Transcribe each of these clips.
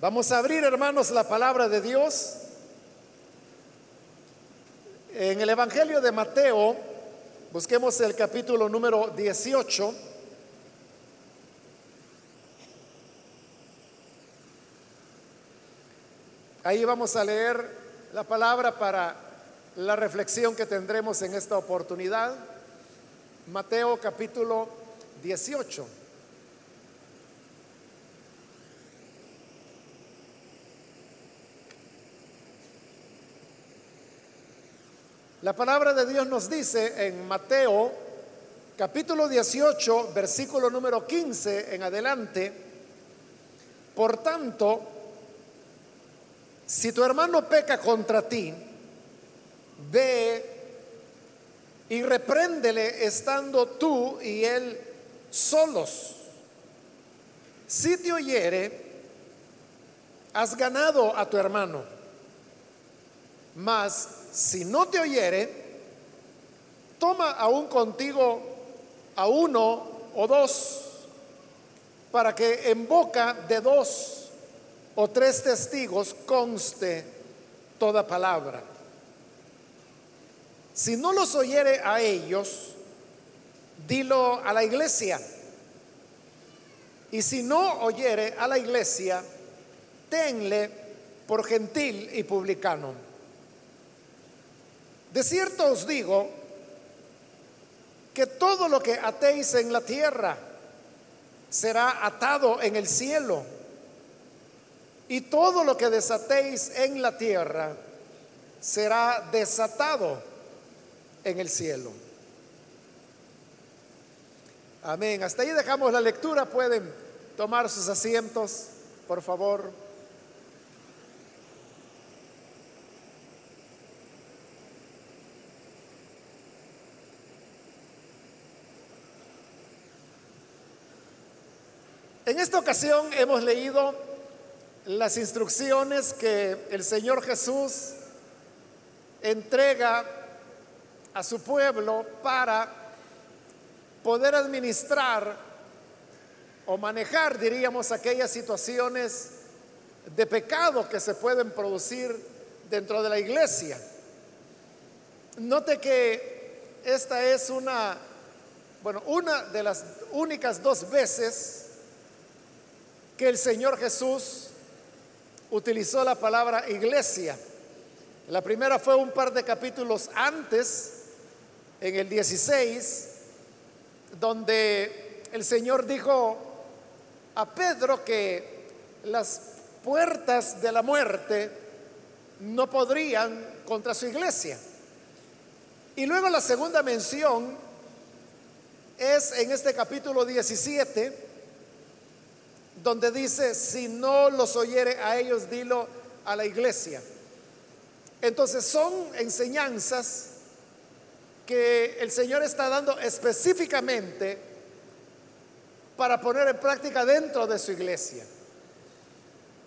Vamos a abrir, hermanos, la palabra de Dios en el Evangelio de Mateo. Busquemos el capítulo número 18. Ahí vamos a leer la palabra para la reflexión que tendremos en esta oportunidad. Mateo capítulo 18. La palabra de Dios nos dice en Mateo capítulo 18, versículo número 15 en adelante, por tanto, si tu hermano peca contra ti, ve y repréndele estando tú y él solos. Si te oyere, has ganado a tu hermano. Mas si no te oyere, toma aún contigo a uno o dos, para que en boca de dos o tres testigos conste toda palabra. Si no los oyere a ellos, dilo a la iglesia. Y si no oyere a la iglesia, tenle por gentil y publicano. De cierto os digo que todo lo que atéis en la tierra será atado en el cielo, y todo lo que desatéis en la tierra será desatado en el cielo. Amén. Hasta ahí dejamos la lectura. Pueden tomar sus asientos, por favor. En esta ocasión hemos leído las instrucciones que el Señor Jesús entrega a su pueblo para poder administrar o manejar, diríamos, aquellas situaciones de pecado que se pueden producir dentro de la iglesia. Note que esta es una, bueno, una de las únicas dos veces que el Señor Jesús utilizó la palabra iglesia. La primera fue un par de capítulos antes, en el 16, donde el Señor dijo a Pedro que las puertas de la muerte no podrían contra su iglesia. Y luego la segunda mención es en este capítulo 17, donde dice, si no los oyere a ellos, dilo a la iglesia. Entonces son enseñanzas que el Señor está dando específicamente para poner en práctica dentro de su iglesia.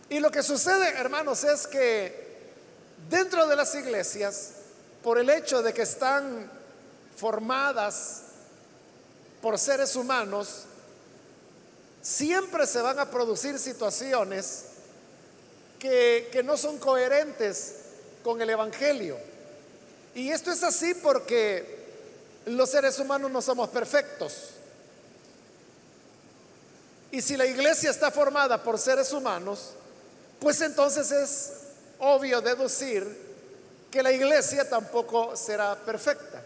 Y lo que sucede, hermanos, es que dentro de las iglesias, por el hecho de que están formadas por seres humanos, siempre se van a producir situaciones que, no son coherentes con el Evangelio. Y esto es así porque los seres humanos no somos perfectos. Y si la iglesia está formada por seres humanos, pues entonces es obvio deducir que la iglesia tampoco será perfecta.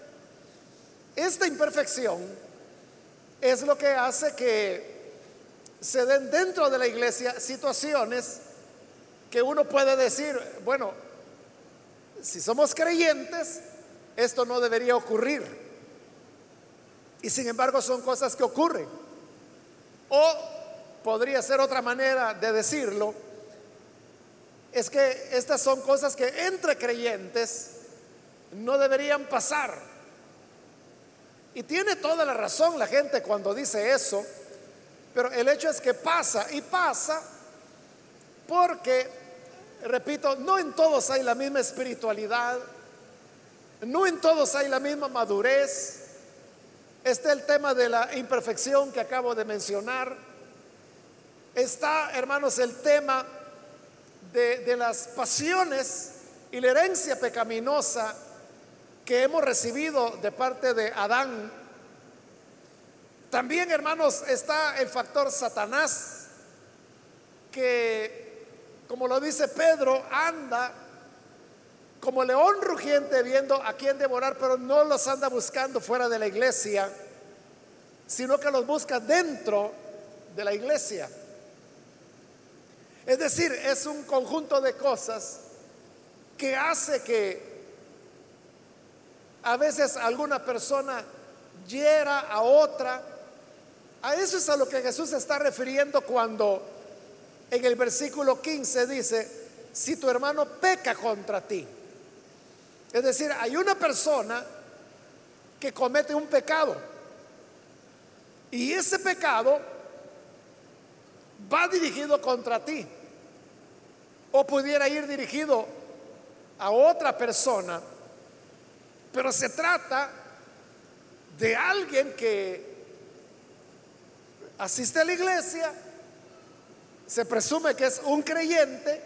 Esta imperfección es lo que hace que se den dentro de la iglesia situaciones que uno puede decir, bueno, si somos creyentes, esto no debería ocurrir. Y sin embargo son cosas que ocurren. O podría ser otra manera de decirlo, es que estas son cosas que entre creyentes no deberían pasar. Y tiene toda la razón la gente cuando dice eso, pero el hecho es que pasa y pasa porque, repito, no en todos hay la misma espiritualidad, no en todos hay la misma madurez. Está el tema de la imperfección que acabo de mencionar. Está, hermanos, el tema de, de las pasiones y la herencia pecaminosa que hemos recibido de parte de Adán. También, hermanos, está el factor Satanás, que, como lo dice Pedro, anda como león rugiente viendo a quién devorar, pero no los anda buscando fuera de la iglesia, sino que los busca dentro de la iglesia. Es decir, es un conjunto de cosas que hace que a veces alguna persona hiera a otra. A eso es a lo que Jesús se está refiriendo cuando en el versículo 15 dice, si tu hermano peca contra ti. Es decir, hay una persona que comete un pecado. Y ese pecado va dirigido contra ti. O pudiera ir dirigido a otra persona, pero se trata de alguien que asiste a la iglesia, se presume que es un creyente,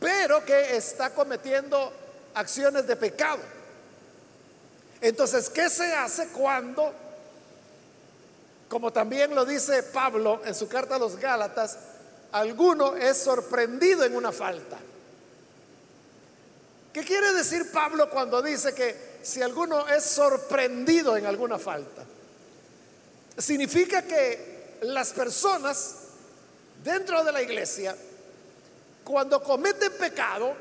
pero que está cometiendo acciones de pecado. Entonces, ¿qué se hace cuando, como también lo dice Pablo en su carta a los Gálatas, alguno es sorprendido en una falta? ¿Qué quiere decir Pablo cuando dice que si alguno es sorprendido en alguna falta? Significa que las personas dentro de la iglesia, cuando cometen pecado,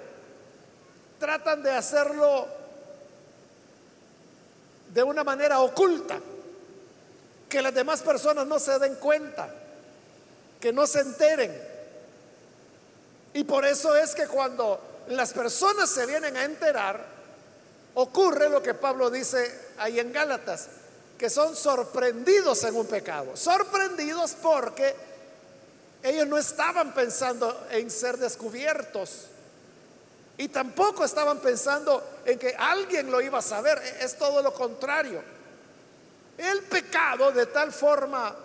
tratan de hacerlo de una manera oculta, que las demás personas no se den cuenta, que no se enteren. Y por eso es que cuando las personas se vienen a enterar, ocurre lo que Pablo dice ahí en Gálatas, que son sorprendidos en un pecado. Sorprendidos porque ellos no estaban pensando en ser descubiertos y tampoco estaban pensando en que alguien lo iba a saber. E-, es todo lo contrario. El pecado de tal forma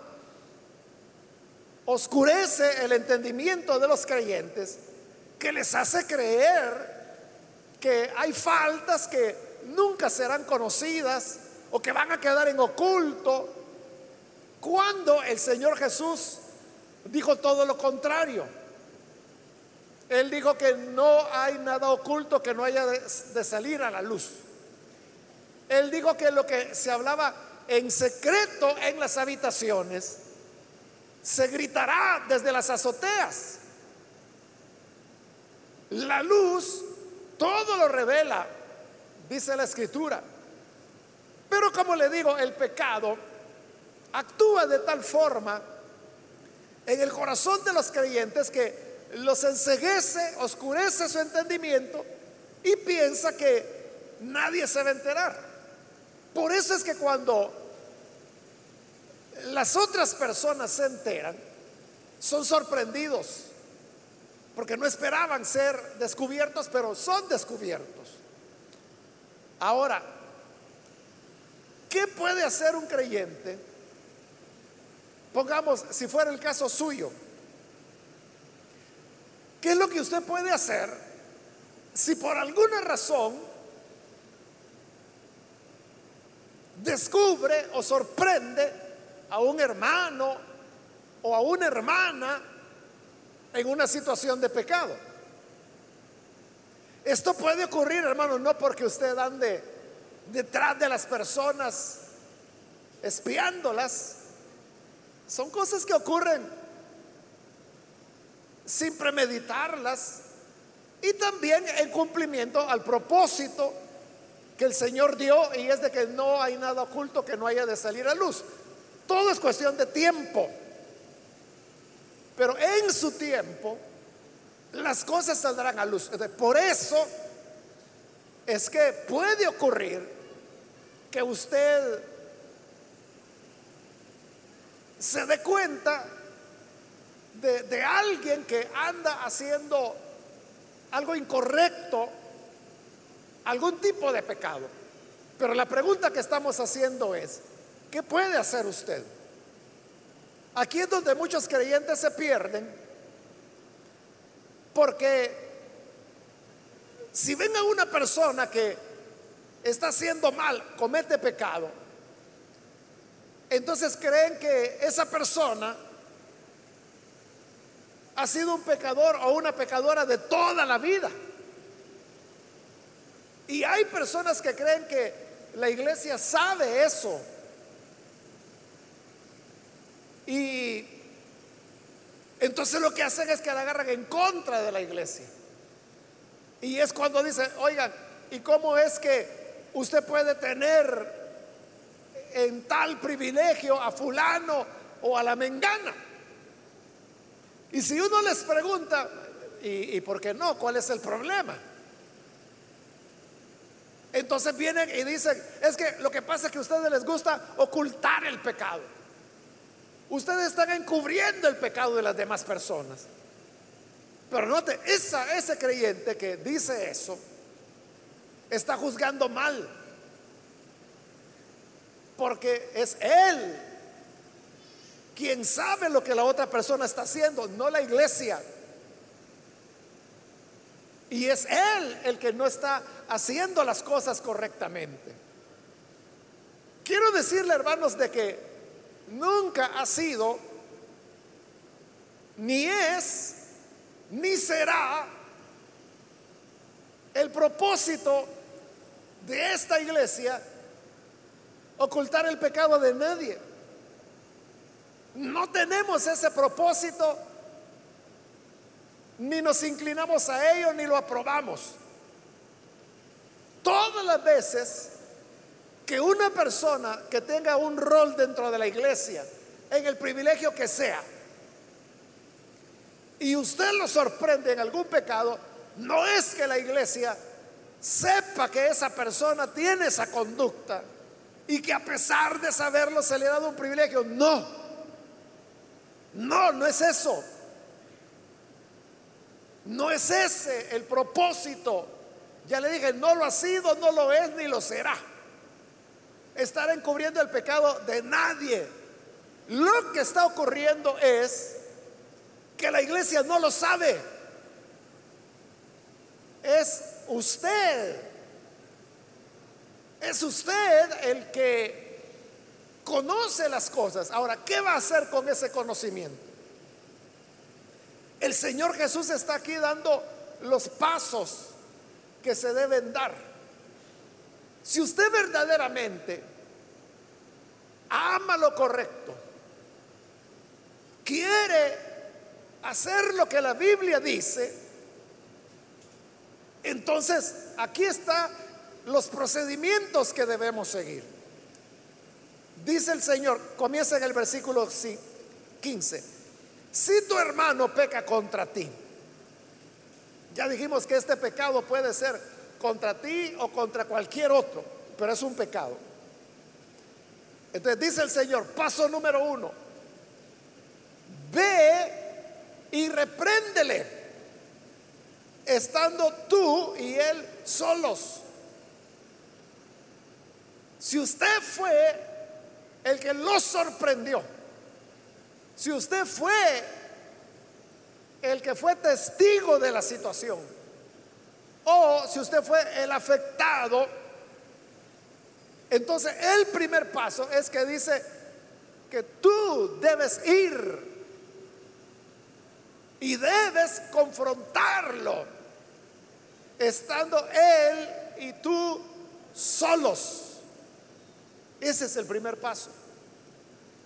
oscurece el entendimiento de los creyentes que les hace creer que hay faltas que nunca serán conocidas o que van a quedar en oculto, cuando el Señor Jesús dijo todo lo contrario. Él dijo que no hay nada oculto que no haya de, salir a la luz. Él dijo que lo que se hablaba en secreto en las habitaciones se gritará desde las azoteas. La luz todo lo revela, dice la escritura. Pero como le digo, el pecado actúa de tal forma en el corazón de los creyentes que los enseguece, oscurece su entendimiento y piensa que nadie se va a enterar. Por eso es que cuando las otras personas se enteran, son sorprendidos porque no esperaban ser descubiertos, pero son descubiertos. Ahora, ¿qué puede hacer un creyente? Pongamos, si fuera el caso suyo, ¿qué es lo que usted puede hacer si por alguna razón descubre o sorprende a un hermano o a una hermana en una situación de pecado. Esto puede ocurrir, hermano, no porque usted ande detrás de las personas espiándolas. Son cosas que ocurren sin premeditarlas y también en cumplimiento al propósito que el Señor dio y es de que no hay nada oculto que no haya de salir a luz. Todo es cuestión de tiempo. Pero en su tiempo, las cosas saldrán a luz. Por eso es que puede ocurrir que usted se dé cuenta de, alguien que anda haciendo algo incorrecto, algún tipo de pecado. Pero la pregunta que estamos haciendo es, ¿qué puede hacer usted? Aquí es donde muchos creyentes se pierden Porque si ven a una persona que está haciendo mal, comete pecado, entonces creen que esa persona ha sido un pecador o una pecadora de toda la vida. Y hay personas que creen que la iglesia sabe eso. Y entonces lo que hacen es que la agarran en contra de la iglesia. Y es cuando dicen, oigan, ¿y cómo es que usted puede tener en tal privilegio a fulano o a la mengana? Y si uno les pregunta, ¿y, y por qué no? ¿Cuál es el problema? Entonces vienen y dicen, es que lo que pasa es que a ustedes les gusta ocultar el pecado. Ustedes están encubriendo el pecado de las demás personas. Pero note, esa, ese creyente que dice eso está juzgando mal. Porque es él quien sabe lo que la otra persona está haciendo, no la iglesia. Y es Él el que no está haciendo las cosas correctamente. Quiero decirle, hermanos, de que nunca ha sido, ni es, ni será el propósito de esta iglesia ocultar el pecado de nadie. No tenemos ese propósito ni nos inclinamos a ello, ni lo aprobamos. Todas las veces que una persona que tenga un rol dentro de la iglesia, en el privilegio que sea, y usted lo sorprende en algún pecado, no es que la iglesia sepa que esa persona tiene esa conducta y que a pesar de saberlo se le ha dado un privilegio. No, no, no es eso. No es ese el propósito. Ya le dije, no lo ha sido, no lo es, ni lo será. Estar encubriendo el pecado de nadie. Lo que está ocurriendo es que la iglesia no lo sabe. Es usted. Es usted el que conoce las cosas. Ahora, ¿qué va a hacer con ese conocimiento? El Señor Jesús está aquí dando los pasos que se deben dar. Si usted verdaderamente ama lo correcto, quiere hacer lo que la Biblia dice, entonces aquí están los procedimientos que debemos seguir. Dice el Señor, comienza en el versículo 15 si tu hermano peca contra ti, ya dijimos que este pecado puede ser contra ti o contra cualquier otro, pero es un pecado. Entonces dice el Señor, paso número uno, ve y repréndele, estando tú y él solos. Si usted fue el que lo sorprendió, si usted fue el que fue testigo de la situación, o si usted fue el afectado, entonces el primer paso es que dice que tú debes ir y debes confrontarlo, estando él y tú solos. Ese es el primer paso.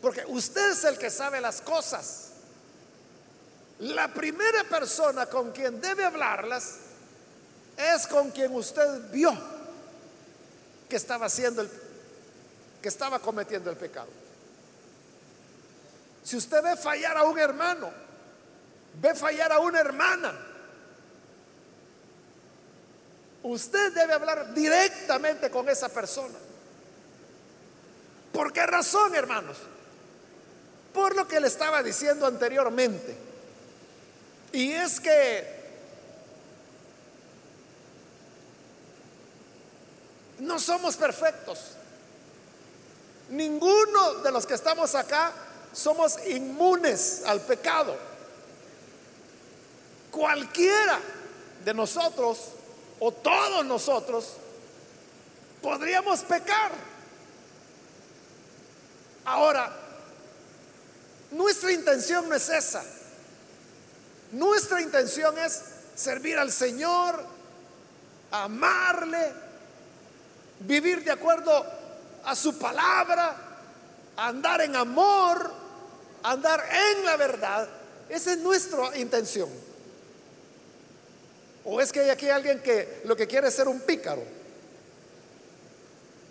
Porque usted es el que sabe las cosas. La primera persona con quien debe hablarlas es con quien usted vio que estaba haciendo el que estaba cometiendo el pecado. Si usted ve fallar a un hermano, ve fallar a una hermana, usted debe hablar directamente con esa persona. ¿Por qué razón, hermanos? por lo que le estaba diciendo anteriormente. Y es que no somos perfectos. Ninguno de los que estamos acá somos inmunes al pecado. Cualquiera de nosotros o todos nosotros podríamos pecar. Ahora, nuestra intención no es esa. Nuestra intención es servir al Señor, amarle, vivir de acuerdo a su palabra, andar en amor, andar en la verdad. Esa es nuestra intención. ¿O es que hay aquí alguien que lo que quiere es ser un pícaro?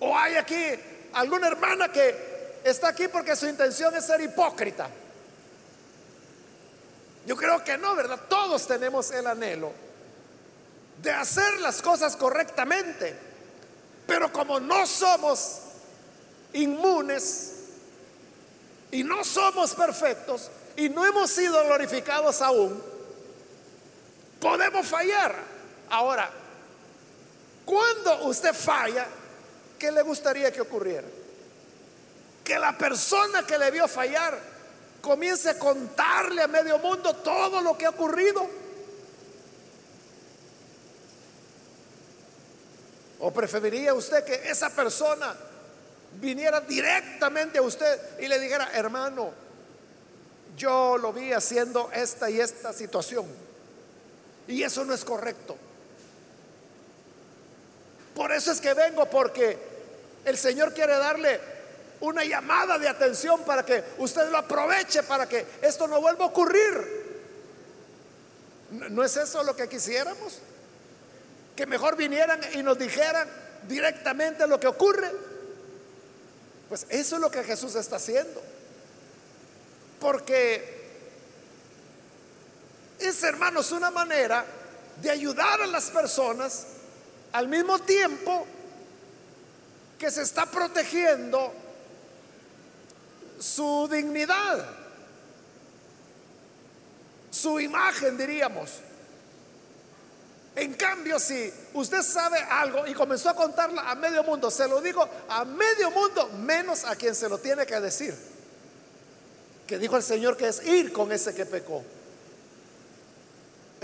¿O hay aquí alguna hermana que está aquí porque su intención es ser hipócrita? Yo creo que no, ¿verdad? Todos tenemos el anhelo de hacer las cosas correctamente. Pero como no somos inmunes y no somos perfectos y no hemos sido glorificados aún, podemos fallar. Ahora, cuando usted falla, ¿qué le gustaría que ocurriera? Que la persona que le vio fallar comience a contarle a medio mundo todo lo que ha ocurrido. ¿O preferiría usted que esa persona viniera directamente a usted y le dijera, hermano, yo lo vi haciendo esta y esta situación? Y eso no es correcto. Por eso es que vengo, porque el Señor quiere darle una llamada de atención para que usted lo aproveche, para que esto no vuelva a ocurrir. ¿No es eso lo que quisiéramos? Que mejor vinieran y nos dijeran directamente lo que ocurre. Pues eso es lo que Jesús está haciendo. Porque es, hermanos, una manera de ayudar a las personas al mismo tiempo que se está protegiendo su dignidad, su imagen, diríamos. En cambio, si usted sabe algo y comenzó a contarla a medio mundo, se lo digo a medio mundo, menos a quien se lo tiene que decir. Que dijo el Señor que es ir con ese que pecó.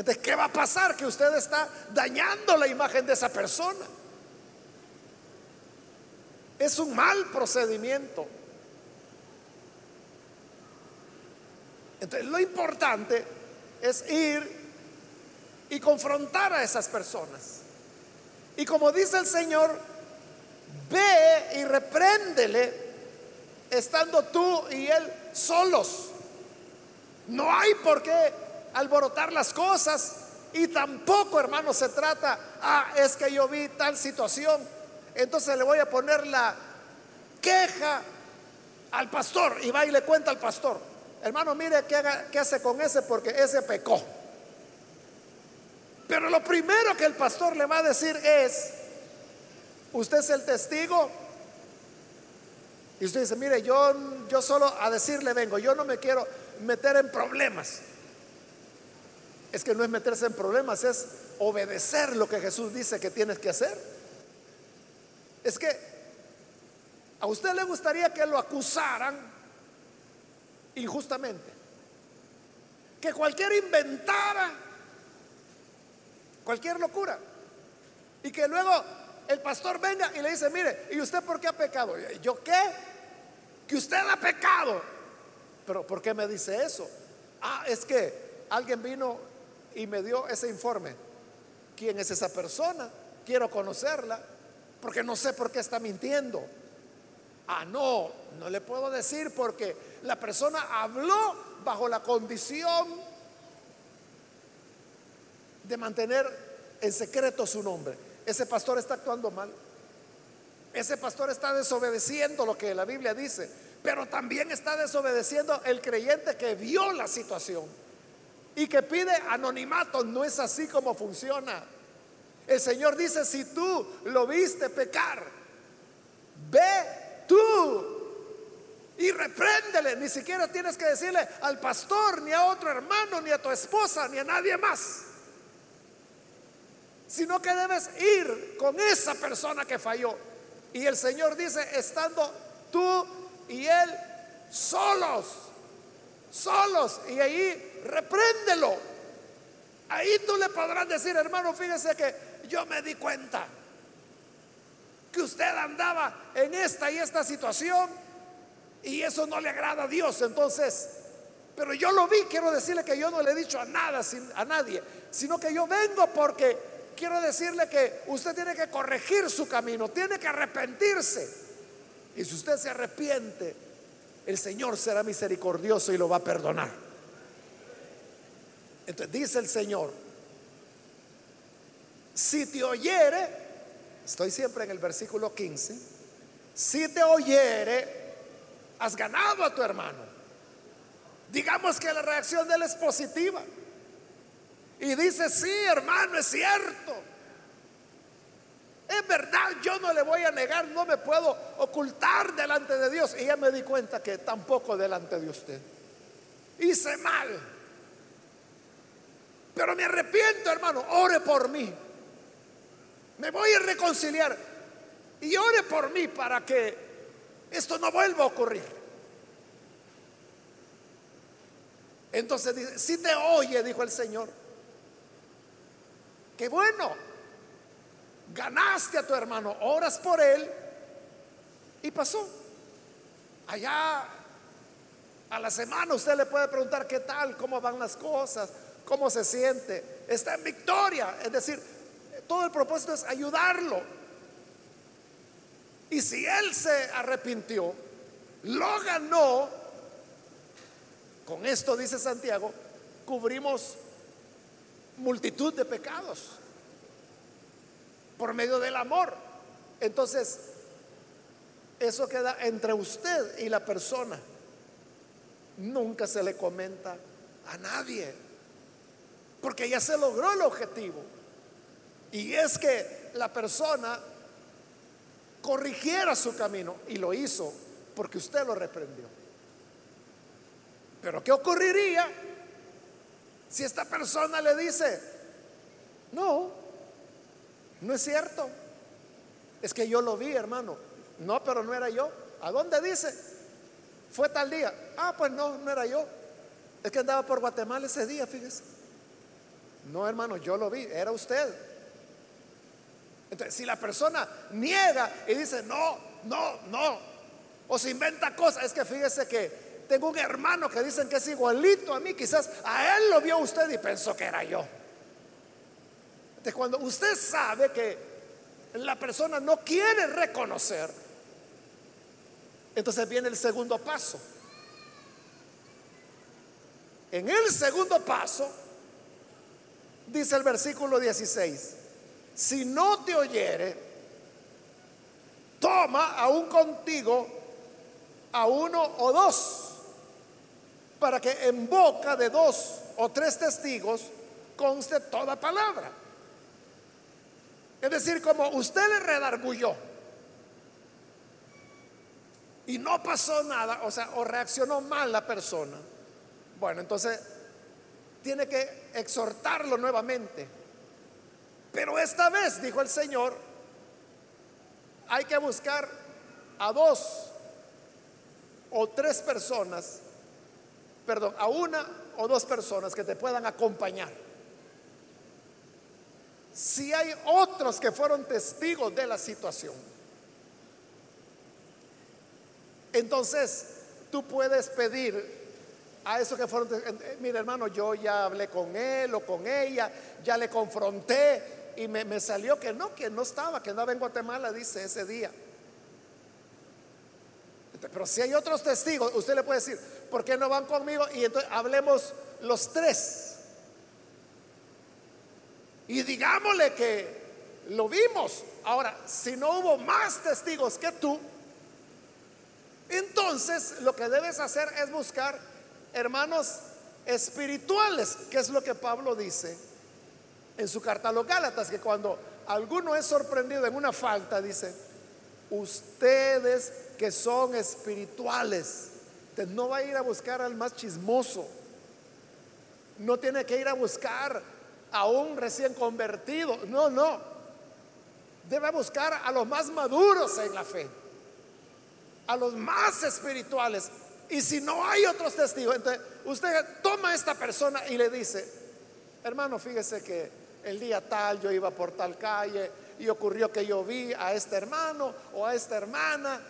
Entonces, ¿qué va a pasar? Que usted está dañando la imagen de esa persona. Es un mal procedimiento. Entonces, lo importante es ir y confrontar a esas personas. Y como dice el Señor, ve y repréndele estando tú y él solos. No hay por qué alborotar las cosas. Y tampoco, hermano, se trata, ah, es que yo vi tal situación, entonces le voy a poner la queja al pastor y va y le cuenta al pastor, hermano, mire qué, qué hace con ese porque ese pecó. Pero lo primero que el pastor le va a decir es, usted es el testigo. Y usted dice, mire, yo, yo solo a decirle vengo, yo no me quiero meter en problemas es que no es meterse en problemas, es obedecer lo que Jesús dice que tienes que hacer. Es que a usted le gustaría que lo acusaran injustamente. Que cualquiera inventara cualquier locura. Y que luego el pastor venga y le dice, mire, ¿y usted por qué ha pecado? ¿Yo qué? Que usted ha pecado. Pero ¿por qué me dice eso? Ah, es que alguien vino y me dio ese informe. ¿Quién es esa persona? Quiero conocerla porque no sé por qué está mintiendo. Ah, no, no le puedo decir porque la persona habló bajo la condición de mantener en secreto su nombre. Ese pastor está actuando mal. Ese pastor está desobedeciendo lo que la Biblia dice, pero también está desobedeciendo el creyente que vio la situación y que pide anonimato. No es así como funciona. El Señor dice, si tú lo viste pecar, ve tú y repréndele. Ni siquiera tienes que decirle al pastor, ni a otro hermano, ni a tu esposa, ni a nadie más. Sino que debes ir con esa persona que falló. Y el Señor dice, estando tú y él solos, solos, y ahí repréndelo. Ahí tú le podrás decir, hermano, fíjese que yo me di cuenta que usted andaba en esta y esta situación y eso no le agrada a Dios. Entonces, pero yo lo vi, quiero decirle que yo no le he dicho a nada, a nadie, sino que yo vengo porque quiero decirle que usted tiene que corregir su camino, tiene que arrepentirse. Y si usted se arrepiente, el Señor será misericordioso y lo va a perdonar. Entonces dice el Señor, si te oyere, estoy siempre en el versículo 15, si te oyere, has ganado a tu hermano. Digamos que la reacción de él es positiva. Y dice, sí, hermano, es cierto. Es verdad, yo no le voy a negar, no me puedo ocultar delante de Dios. Y ya me di cuenta que tampoco delante de usted. Hice mal. Pero me arrepiento, hermano. Ore por mí. Me voy a reconciliar. Y ore por mí para que esto no vuelva a ocurrir. Entonces dice, si te oye, dijo el Señor, qué bueno, ganaste a tu hermano, oras por él y pasó. Allá a la semana usted le puede preguntar qué tal, cómo van las cosas, cómo se siente. Está en victoria. Es decir, todo el propósito es ayudarlo. Y si él se arrepintió, lo ganó, con esto dice Santiago, cubrimos multitud de pecados por medio del amor. Entonces, eso queda entre usted y la persona. Nunca se le comenta a nadie, porque ya se logró el objetivo. Y es que la persona corrigiera su camino y lo hizo porque usted lo reprendió. Pero ¿qué ocurriría si esta persona le dice, no, no es cierto. Es que yo lo vi, hermano. No, pero no era yo. ¿A dónde dice? Fue tal día. Ah, pues no, no era yo. Es que andaba por Guatemala ese día, fíjese. No, hermano, yo lo vi, era usted. Entonces, si la persona niega y dice, no, no, no, o se inventa cosas, es que fíjese que tengo un hermano que dicen que es igualito a mí, quizás a él lo vio usted y pensó que era yo cuando usted sabe que la persona no quiere reconocer, entonces viene el segundo paso. En el segundo paso, dice el versículo 16, si no te oyere, toma aún contigo a uno o dos, para que en boca de dos o tres testigos conste toda palabra. Es decir, como usted le redargulló y no pasó nada, o sea, o reaccionó mal la persona, bueno, entonces tiene que exhortarlo nuevamente. Pero esta vez, dijo el Señor, hay que buscar a dos o tres personas, perdón, a una o dos personas que te puedan acompañar si hay otros que fueron testigos de la situación. Entonces, tú puedes pedir a esos que fueron, eh, mire hermano, yo ya hablé con él o con ella, ya le confronté y me, salió que no, que no estaba, que andaba en Guatemala, dice ese día. Pero si hay otros testigos, usted le puede decir, ¿por qué no van conmigo? Y entonces hablemos los tres. Y digámosle que lo vimos. Ahora, si no hubo más testigos que tú, entonces lo que debes hacer es buscar hermanos espirituales, que es lo que Pablo dice en su carta a los Gálatas, que cuando alguno es sorprendido en una falta, dice, ustedes que son espirituales, no va a ir a buscar al más chismoso, no tiene que ir a buscar a un recién convertido. No, no. Debe buscar a los más maduros en la fe, a los más espirituales. Y si no hay otros testigos, entonces usted toma a esta persona y le dice, hermano, fíjese que el día tal yo iba por tal calle y ocurrió que yo vi a este hermano o a esta hermana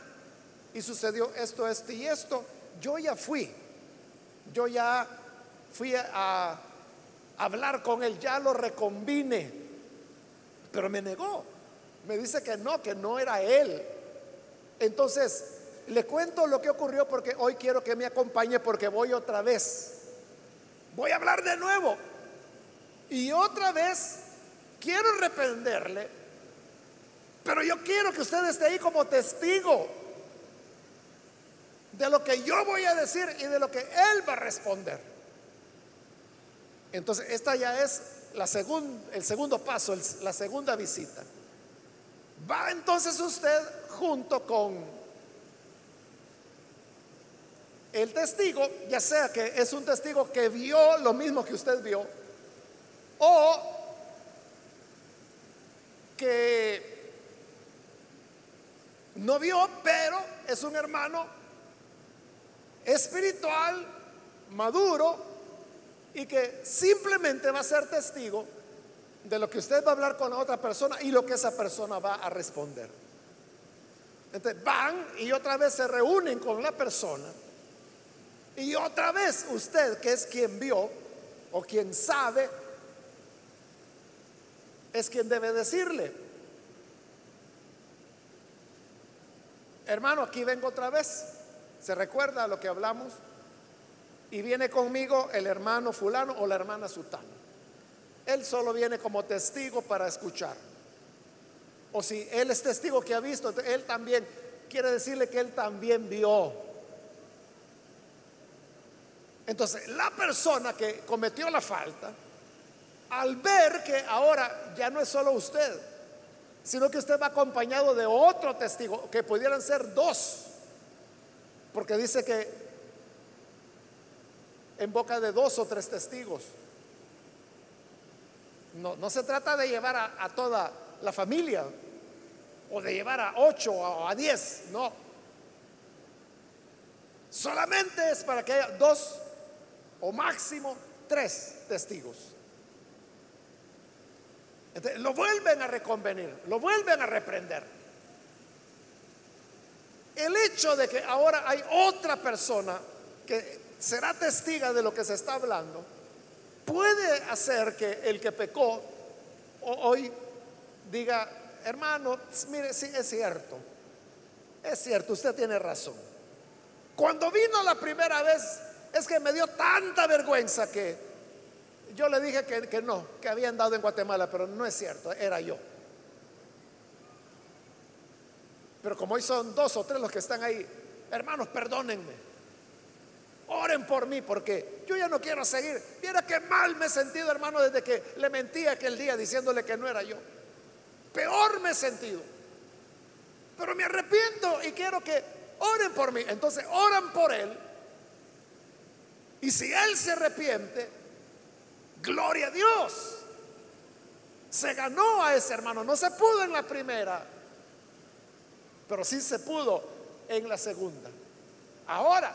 y sucedió esto, esto y esto. Yo ya fui, yo ya fui a hablar con él, ya lo recombine, pero me negó. Me dice que no, que no era él. Entonces, le cuento lo que ocurrió porque hoy quiero que me acompañe porque voy otra vez. Voy a hablar de nuevo. Y otra vez quiero reprenderle, pero yo quiero que usted esté ahí como testigo de lo que yo voy a decir y de lo que él va a responder. Entonces, esta ya es la el segundo paso, la segunda visita. Va entonces usted junto con el testigo, ya sea que es un testigo que vio lo mismo que usted vio, o que no vio, pero es un hermano espiritual, maduro, y que simplemente va a ser testigo de lo que usted va a hablar con la otra persona y lo que esa persona va a responder. Entonces van y otra vez se reúnen con la persona y otra vez usted, que es quien vio o quien sabe, es quien debe decirle, hermano, aquí vengo otra vez. ¿Se recuerda lo que hablamos? Y viene conmigo el hermano fulano o la hermana sutana. Él solo viene como testigo para escuchar. O si él es testigo que ha visto, él también quiere decirle que él también vio. Entonces, la persona que cometió la falta, al ver que ahora ya no es solo usted, sino que usted va acompañado de otro testigo, que pudieran ser dos, porque dice que en boca de dos o tres testigos. No, no se trata de llevar a, toda la familia o de llevar a ocho o a diez, no. Solamente es para que haya dos o máximo tres testigos. lo vuelven a reconvenir, lo vuelven a reprender. El hecho de que ahora hay otra persona que será testiga de lo que se está hablando, puede hacer que el que pecó hoy diga, hermano, mire, sí es cierto, es cierto, usted tiene razón. Cuando vino la primera vez, es que me dio tanta vergüenza que yo le dije que, no, que había andado en Guatemala, pero no es cierto, era yo. Pero como hoy son dos o tres los que están ahí, hermanos, perdónenme. Oren por mí porque yo ya no quiero seguir. Mira qué mal me he sentido, hermano, desde que le mentí aquel día diciéndole que no era yo. Peor me he sentido. Pero me arrepiento y quiero que oren por mí. Entonces oran por él. Y si él se arrepiente, gloria a Dios. Se ganó a ese hermano. No se pudo en la primera, pero sí se pudo en la segunda. Ahora,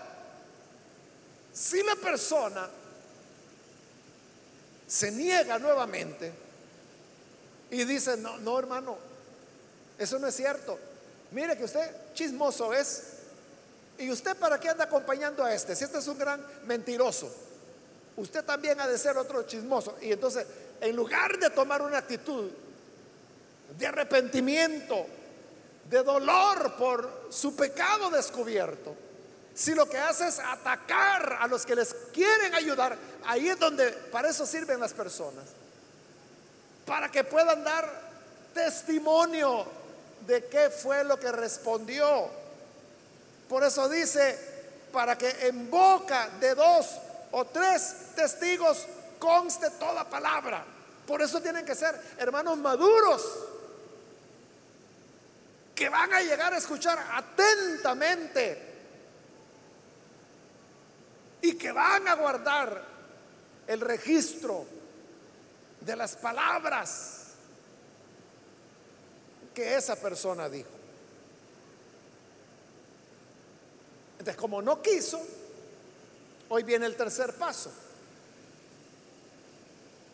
si la persona se niega nuevamente y dice, no, no hermano, eso no es cierto. Mire que usted chismoso es. ¿Y usted para qué anda acompañando a este? Si este es un gran mentiroso, usted también ha de ser otro chismoso. Y entonces, en lugar de tomar una actitud de arrepentimiento, de dolor por su pecado descubierto, si lo que hace es atacar a los que les quieren ayudar, ahí es donde para eso sirven las personas. Para que puedan dar testimonio de qué fue lo que respondió. Por eso dice, para que en boca de dos o tres testigos conste toda palabra. Por eso tienen que ser hermanos maduros que van a llegar a escuchar atentamente y que van a guardar el registro de las palabras que esa persona dijo. Como no quiso, hoy viene el tercer paso.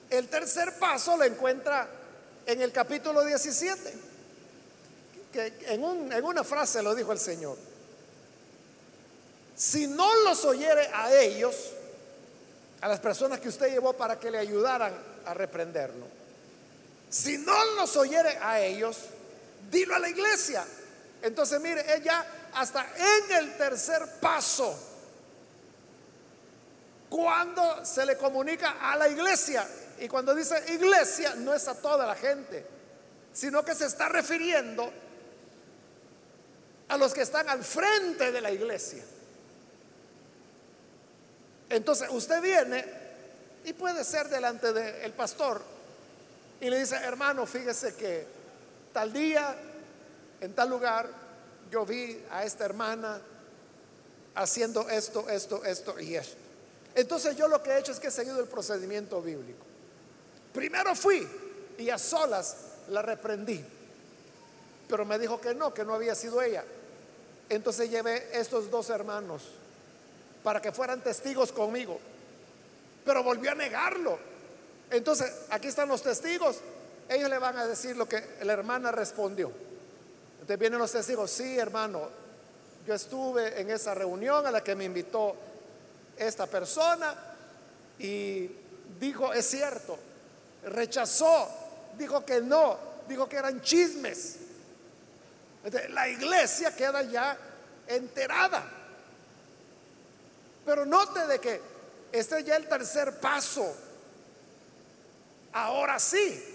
El tercer paso lo encuentra en el capítulo 17, que en, en una frase lo dijo el Señor. Si no los oyere a ellos, a las personas que usted llevó para que le ayudaran a reprenderlo, si no los oyere a ellos, dilo a la iglesia. Entonces, mire, ella hasta en el tercer paso, cuando se le comunica a la iglesia, y cuando dice iglesia, no es a toda la gente, sino que se está refiriendo a los que están al frente de la iglesia. Entonces usted viene y puede ser delante del pastor y le dice, hermano, fíjese que tal día, en tal lugar, yo vi a esta hermana haciendo esto, esto, esto y esto. Entonces yo lo que he hecho es que he seguido el procedimiento bíblico. Primero fui y a solas la reprendí, pero me dijo que no, que no había sido ella. Entonces llevé estos dos hermanos para que fueran testigos conmigo, pero volvió a negarlo. Entonces, aquí están los testigos, ellos le van a decir lo que la hermana respondió. Entonces vienen los testigos, sí hermano, yo estuve en esa reunión a la que me invitó esta persona y dijo, es cierto, rechazó, dijo que no, dijo que eran chismes. la iglesia queda ya enterada. Pero note de que este es ya el tercer paso. Ahora sí,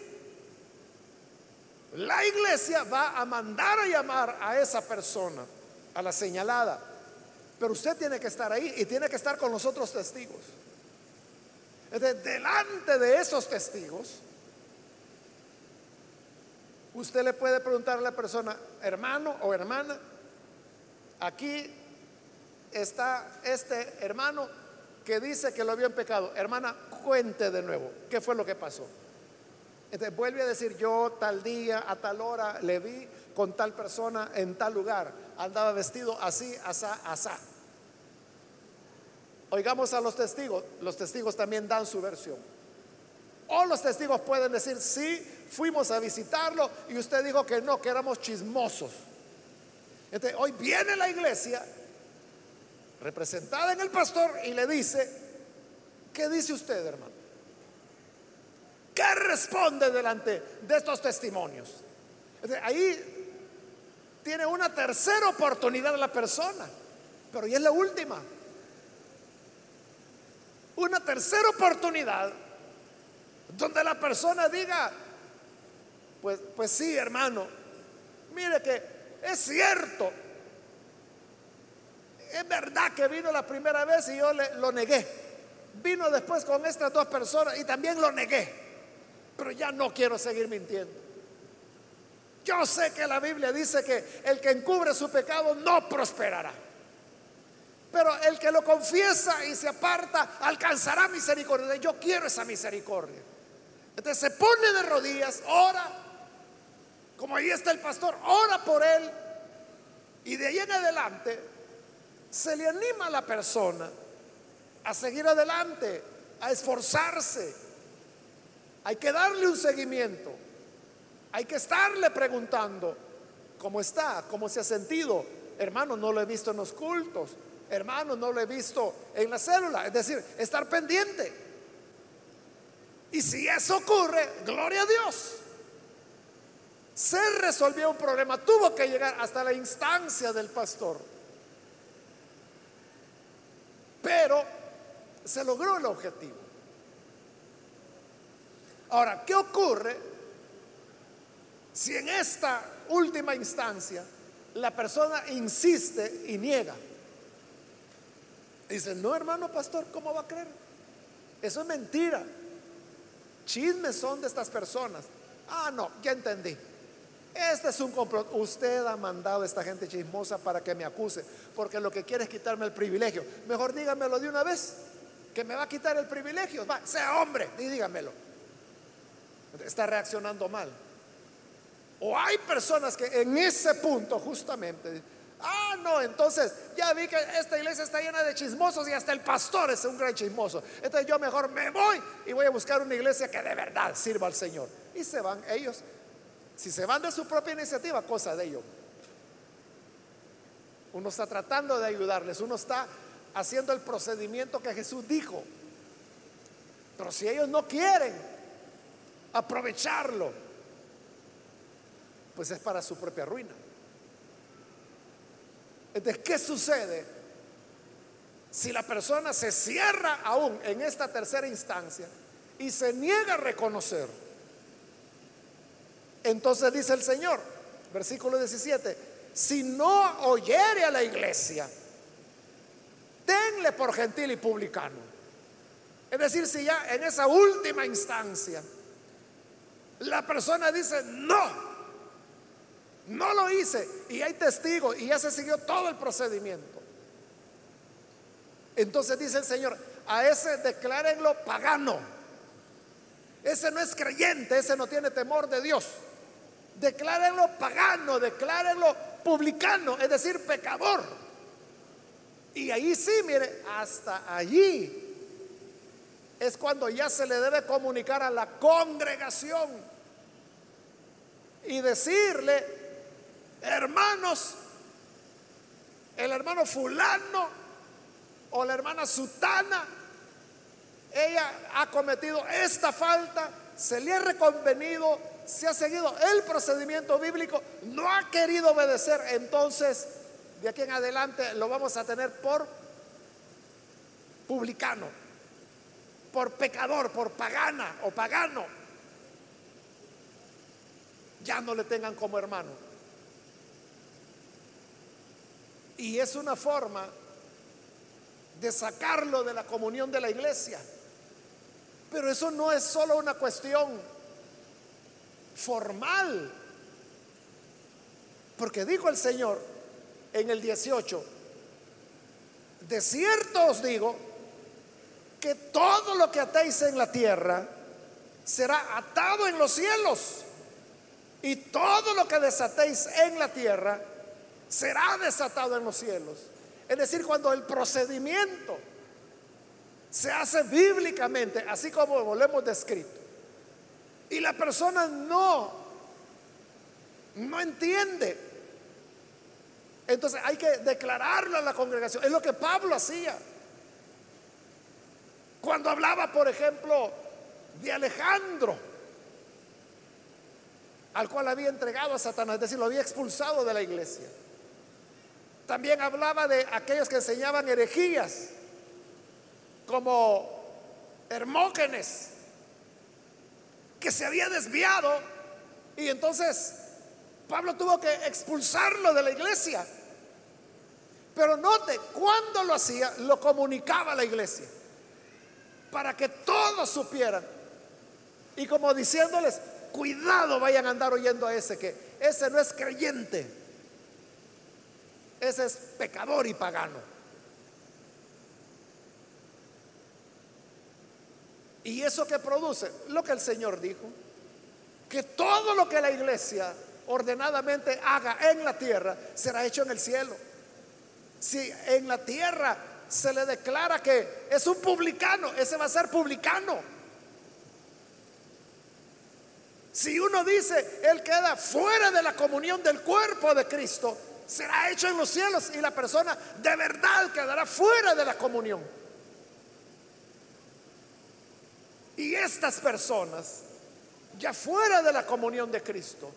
la iglesia va a mandar a llamar a esa persona, a la señalada. Pero usted tiene que estar ahí y tiene que estar con los otros testigos. delante de esos testigos, usted le puede preguntar a la persona, hermano o hermana, aquí está este hermano que dice que lo vio en pecado. Hermana, cuente de nuevo, ¿qué fue lo que pasó? Entonces vuelve a decir, yo tal día, a tal hora, le vi con tal persona en tal lugar, andaba vestido así, asá, asá. Oigamos a los testigos, los testigos también dan su versión. O los testigos pueden decir, sí, fuimos a visitarlo y usted dijo que no, que éramos chismosos. Entonces, hoy viene la iglesia representada en el pastor y le dice, ¿qué dice usted, hermano? ¿Qué responde delante de estos testimonios? Ahí tiene una tercera oportunidad la persona, pero ya es la última. Una tercera oportunidad donde la persona diga, pues, pues sí, hermano, mire que es cierto, es verdad que vino la primera vez y yo lo negué. Vino después con estas dos personas y también lo negué pero ya no quiero seguir mintiendo. Yo sé que la Biblia dice que el que encubre su pecado no prosperará. Pero el que lo confiesa y se aparta alcanzará misericordia. Yo quiero esa misericordia. Entonces se pone de rodillas, ora, como ahí está el pastor, ora por él. Y de ahí en adelante se le anima a la persona a seguir adelante, a esforzarse hay que darle un seguimiento. Hay que estarle preguntando cómo está, cómo se ha sentido. Hermano, no lo he visto en los cultos. Hermano, no lo he visto en la célula. Es decir, estar pendiente. Y si eso ocurre, gloria a Dios. Se resolvió un problema. Tuvo que llegar hasta la instancia del pastor. Pero se logró el objetivo. Ahora, ¿qué ocurre si en esta última instancia la persona insiste y niega? Dice, no hermano pastor, ¿cómo va a creer? Eso es mentira. Chismes son de estas personas. Ah, no, ya entendí. Este es un complot. Usted ha mandado a esta gente chismosa para que me acuse, porque lo que quiere es quitarme el privilegio. Mejor dígamelo de una vez, que me va a quitar el privilegio. Va, sea hombre y dígamelo está reaccionando mal. O hay personas que en ese punto justamente, Ah, no, entonces ya vi que esta iglesia está llena de chismosos y hasta el pastor es un gran chismoso. Entonces yo mejor me voy y voy a buscar una iglesia que de verdad sirva al Señor. Y se van ellos. Si se van de su propia iniciativa, cosa de ellos. Uno está tratando de ayudarles, uno está haciendo el procedimiento que Jesús dijo. Pero si ellos no quieren aprovecharlo, pues es para su propia ruina. Entonces, ¿qué sucede si la persona se cierra aún en esta tercera instancia y se niega a reconocer? Entonces dice el Señor, versículo 17, si no oyere a la iglesia, tenle por gentil y publicano. Es decir, si ya en esa última instancia la persona dice, no, no lo hice y hay testigos y ya se siguió todo el procedimiento. Entonces dice el Señor, a ese declárenlo pagano. Ese no es creyente, ese no tiene temor de Dios. Declárenlo pagano, declárenlo publicano, es decir, pecador. Y ahí sí, mire, hasta allí es cuando ya se le debe comunicar a la congregación y decirle, hermanos, el hermano fulano o la hermana sutana, ella ha cometido esta falta, se le ha reconvenido, se ha seguido el procedimiento bíblico, no ha querido obedecer, entonces de aquí en adelante lo vamos a tener por publicano, por pecador, por pagana o pagano. Ya no le tengan como hermano. Y es una forma de sacarlo de la comunión de la iglesia. Pero eso no es solo una cuestión formal. Porque dijo el Señor en el 18, de cierto os digo que todo lo que atéis en la tierra será atado en los cielos. Y todo lo que desatéis en la tierra será desatado en los cielos. Es decir, cuando el procedimiento se hace bíblicamente, así como lo hemos descrito, y la persona no, no entiende, entonces hay que declararlo a la congregación. Es lo que Pablo hacía. Cuando hablaba, por ejemplo, de Alejandro, al cual había entregado a Satanás, es decir, lo había expulsado de la iglesia. También hablaba de aquellos que enseñaban herejías, como Hermógenes, que se había desviado y entonces Pablo tuvo que expulsarlo de la iglesia. Pero note, cuando lo hacía, lo comunicaba a la iglesia, para que todos supieran. Y como diciéndoles, cuidado vayan a andar oyendo a ese, que ese no es creyente, ese es pecador y pagano. ¿Y eso que produce? Lo que el Señor dijo, que todo lo que la iglesia ordenadamente haga en la tierra será hecho en el cielo. Si en la tierra se le declara que es un publicano, ese va a ser publicano. Si uno dice, él queda fuera de la comunión del cuerpo de Cristo, será hecho en los cielos y la persona de verdad quedará fuera de la comunión. Y estas personas, ya fuera de la comunión de Cristo,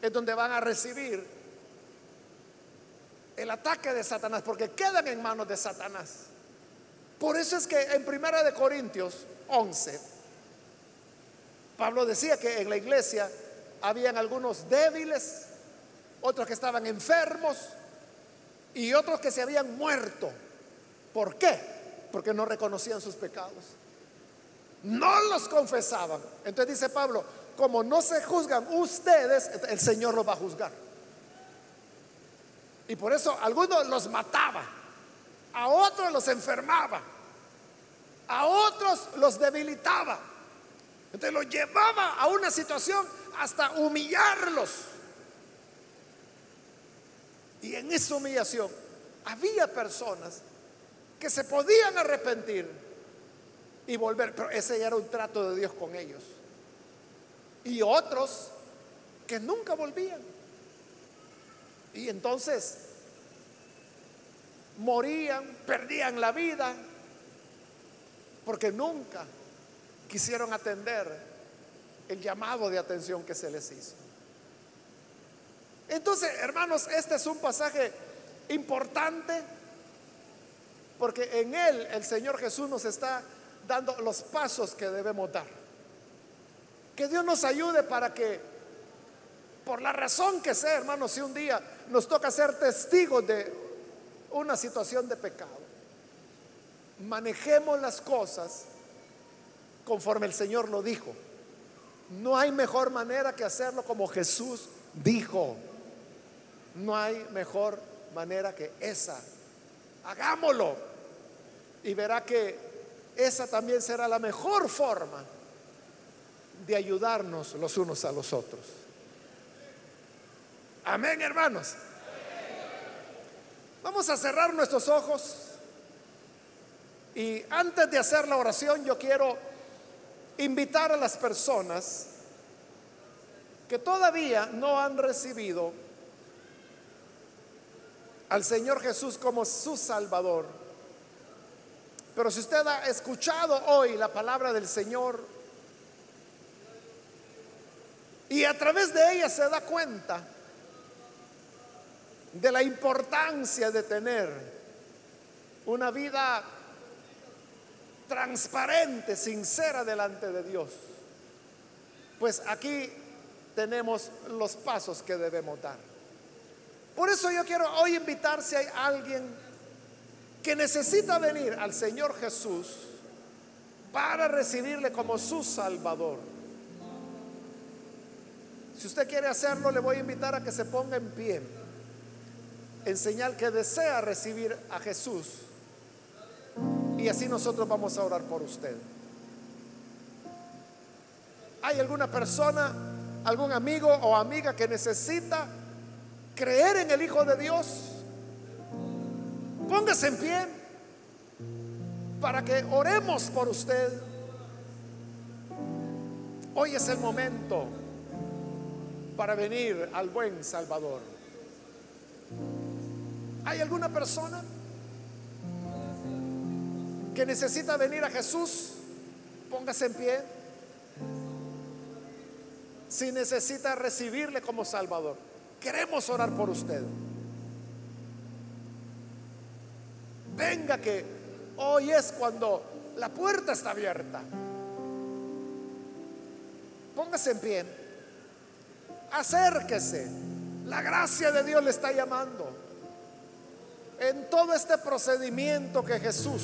es donde van a recibir el ataque de Satanás, porque quedan en manos de Satanás. Por eso es que en Primera de Corintios 11, Pablo decía que en la iglesia habían algunos débiles, otros que estaban enfermos y otros que se habían muerto. ¿Por qué? Porque no reconocían sus pecados no los confesaban. Entonces dice Pablo, como no se juzgan ustedes, el Señor los va a juzgar. Y por eso algunos los mataba, a otros los enfermaba, a otros los debilitaba. Entonces los llevaba a una situación hasta humillarlos. Y en esa humillación había personas que se podían arrepentir y volver, pero ese ya era un trato de Dios con ellos. Y otros que nunca volvían. Y entonces morían, perdían la vida, porque nunca quisieron atender el llamado de atención que se les hizo. Entonces, hermanos, este es un pasaje importante porque en él el Señor Jesús nos está dando los pasos que debemos dar. Que Dios nos ayude para que, por la razón que sea, hermanos, si un día nos toca ser testigos de una situación de pecado, manejemos las cosas conforme el Señor lo dijo. No hay mejor manera que hacerlo como Jesús dijo. No hay mejor manera que esa. Hagámoslo. Y verá que esa también será la mejor forma de ayudarnos los unos a los otros. Amén, hermanos. Vamos a cerrar nuestros ojos. Y antes de hacer la oración, yo quiero invitar a las personas que todavía no han recibido al Señor Jesús como su Salvador. Pero si usted ha escuchado hoy la palabra del Señor y a través de ella se da cuenta de la importancia de tener una vida transparente, sincera delante de Dios, pues aquí tenemos los pasos que debemos dar. Por eso yo quiero hoy invitar si hay alguien que necesita venir al Señor Jesús para recibirle como su Salvador. Si usted quiere hacerlo, le voy a invitar a que se ponga en pie en señal que desea recibir a Jesús. Y así nosotros vamos a orar por usted. ¿Hay alguna persona, algún amigo o amiga que necesita creer en el Hijo de Dios? Póngase en pie para que oremos por usted. Hoy es el momento para venir al buen Salvador. ¿Hay alguna persona que necesita venir a Jesús? Póngase en pie. Si necesita recibirle como Salvador, queremos orar por usted. Venga que hoy es cuando la puerta está abierta. Póngase en pie. Acérquese. La gracia de Dios le está llamando. En todo este procedimiento que Jesús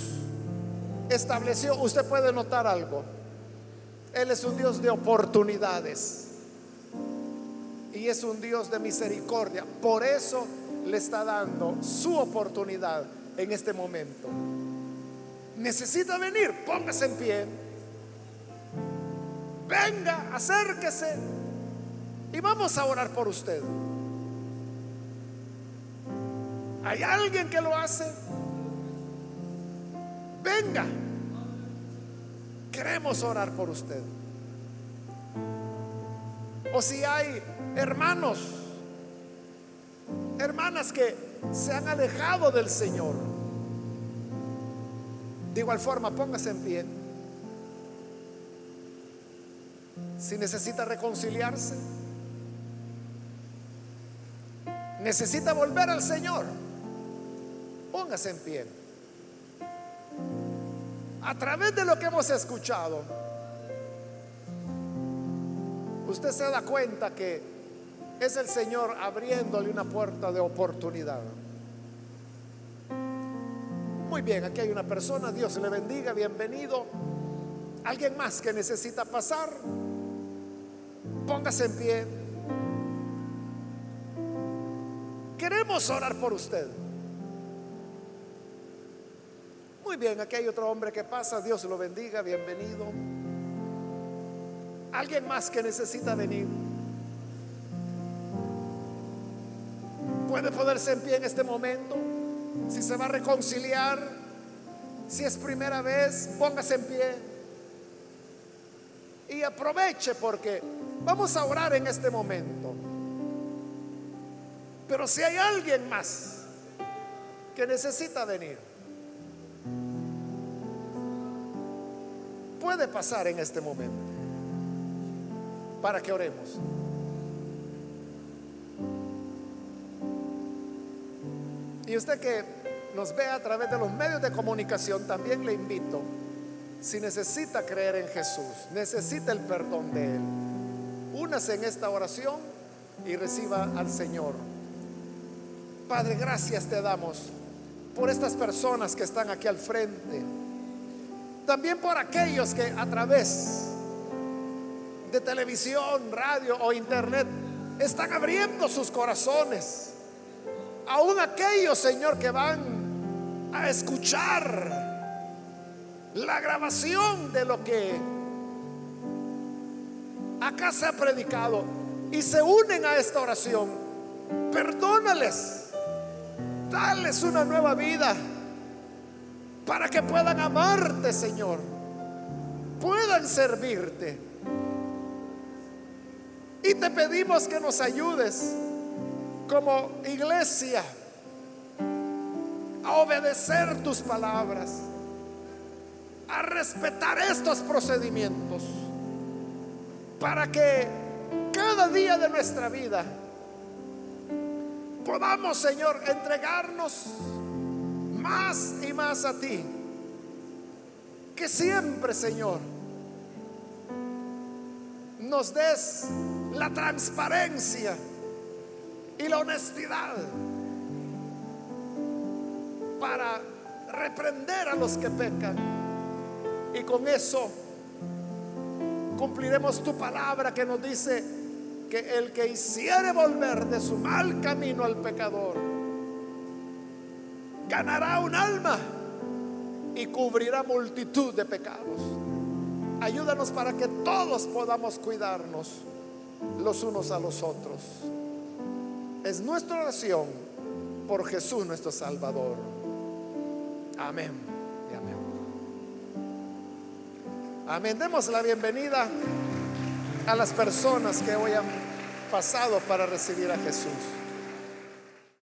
estableció, usted puede notar algo. Él es un Dios de oportunidades y es un Dios de misericordia. Por eso le está dando su oportunidad en este momento. Necesita venir, póngase en pie. Venga, acérquese y vamos a orar por usted. ¿Hay alguien que lo hace? Venga. Queremos orar por usted. O si hay hermanos, hermanas que se han alejado del Señor. De igual forma, póngase en pie. Si necesita reconciliarse, necesita volver al Señor, póngase en pie. A través de lo que hemos escuchado, usted se da cuenta que es el Señor abriéndole una puerta de oportunidad. Muy bien, aquí hay una persona, Dios le bendiga, bienvenido. ¿Alguien más que necesita pasar? Póngase en pie. Queremos orar por usted. Bien, aquí hay otro hombre que pasa, Dios lo bendiga, bienvenido. Alguien más que necesita venir. Puede ponerse en pie en este momento. Si se va a reconciliar, si es primera vez, póngase en pie. Y aproveche porque vamos a orar en este momento. Pero si hay alguien más que necesita venir, puede pasar en este momento para que oremos. Y usted que nos ve a través de los medios de comunicación, también le invito, si necesita creer en Jesús, necesita el perdón de Él, únase en esta oración y reciba al Señor. Padre, gracias te damos por estas personas que están aquí al frente. También por aquellos que a través de televisión, radio o internet están abriendo sus corazones. Aún aquellos, Señor, que van a escuchar la grabación de lo que acá se ha predicado y se unen a esta oración. Perdónales, dales una nueva vida para que puedan amarte, Señor, puedan servirte. Y te pedimos que nos ayudes como iglesia a obedecer tus palabras, a respetar estos procedimientos, para que cada día de nuestra vida podamos, Señor, entregarnos más y más a ti. Que siempre, Señor, nos des la transparencia y la honestidad para reprender a los que pecan. Y con eso cumpliremos tu palabra que nos dice que el que hiciere volver de su mal camino al pecador, ganará un alma y cubrirá multitud de pecados. Ayúdanos para que todos podamos cuidarnos los unos a los otros. Es nuestra oración por Jesús nuestro Salvador. Amén y amén. Amén. Demos la bienvenida a las personas que hoy han pasado para recibir a Jesús.